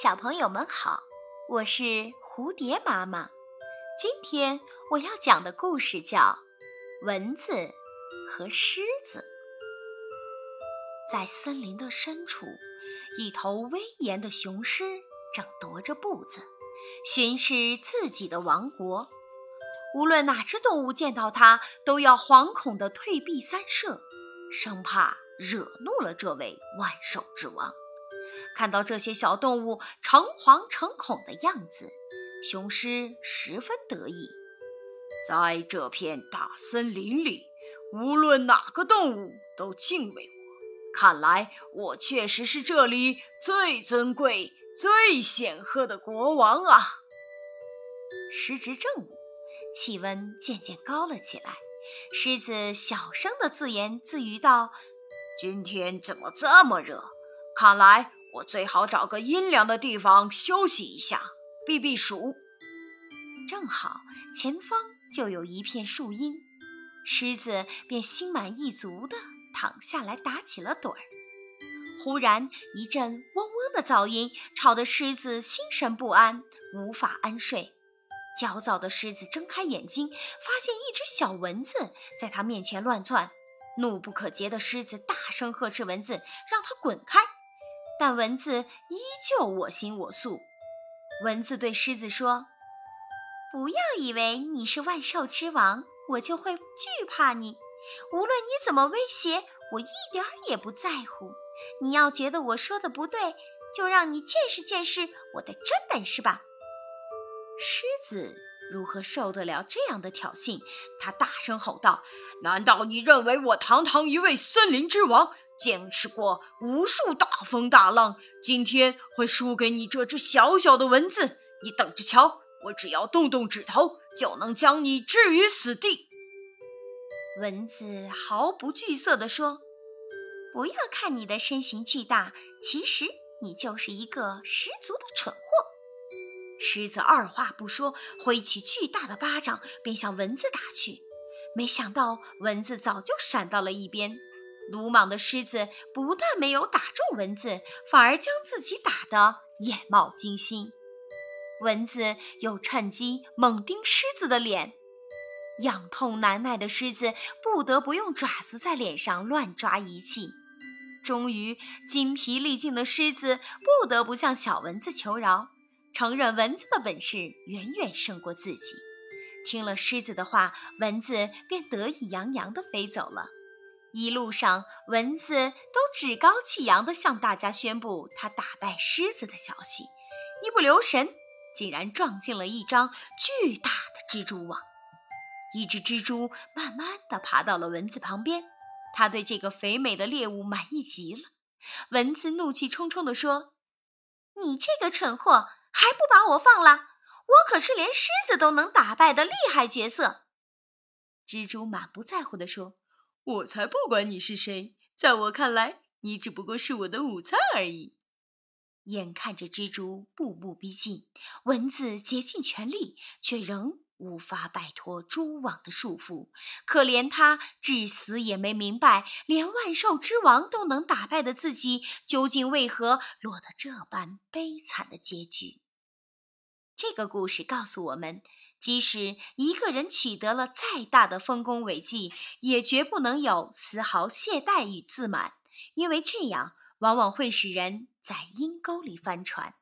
小朋友们好，我是蝴蝶妈妈。今天我要讲的故事叫《蚊子和狮子》。在森林的深处，一头威严的雄狮正踱着步子，巡视自己的王国。无论哪只动物见到它，都要惶恐地退避三舍，生怕惹怒了这位万兽之王。看到这些小动物诚惶诚恐的样子，雄狮十分得意。在这片大森林里，无论哪个动物都敬畏我。看来我确实是这里最尊贵、最显赫的国王啊！时值正午，气温渐渐高了起来。狮子小声地自言自语道：“今天怎么这么热？看来……”我最好找个阴凉的地方休息一下，避避暑。正好前方就有一片树荫，狮子便心满意足地躺下来打起了盹儿。忽然一阵嗡嗡的噪音，吵得狮子心神不安，无法安睡。焦躁的狮子睁开眼睛，发现一只小蚊子在它面前乱窜。怒不可遏的狮子大声呵斥蚊子，让它滚开。但蚊子依旧我行我素。蚊子对狮子说：“不要以为你是万兽之王，我就会惧怕你。无论你怎么威胁，我一点儿也不在乎。你要觉得我说的不对，就让你见识见识我的真本事吧。”狮子如何受得了这样的挑衅？他大声吼道：“难道你认为我堂堂一位森林之王？”见识过无数大风大浪，今天会输给你这只小小的蚊子？你等着瞧，我只要动动指头，就能将你置于死地。蚊子毫不惧色地说：“不要看你的身形巨大，其实你就是一个十足的蠢货。”狮子二话不说，挥起巨大的巴掌便向蚊子打去，没想到蚊子早就闪到了一边。鲁莽的狮子不但没有打中蚊子，反而将自己打得眼冒金星。蚊子又趁机猛叮狮子的脸，痒痛难耐的狮子不得不用爪子在脸上乱抓一气。终于，筋疲力尽的狮子不得不向小蚊子求饶，承认蚊子的本事远远胜过自己。听了狮子的话，蚊子便得意洋洋地飞走了。一路上，蚊子都趾高气扬地向大家宣布他打败狮子的消息，一不留神竟然撞进了一张巨大的蜘蛛网。一只蜘蛛慢慢地爬到了蚊子旁边，它对这个肥美的猎物满意极了。蚊子怒气冲冲地说：“你这个蠢货，还不把我放了？我可是连狮子都能打败的厉害角色。”蜘蛛满不在乎地说。我才不管你是谁，在我看来，你只不过是我的午餐而已。眼看着蜘蛛步步逼近，蚊子竭尽全力，却仍无法摆脱蛛网的束缚。可怜他至死也没明白，连万兽之王都能打败的自己，究竟为何落得这般悲惨的结局？这个故事告诉我们。即使一个人取得了再大的丰功伟绩，也绝不能有丝毫懈怠与自满，因为这样往往会使人在阴沟里翻船。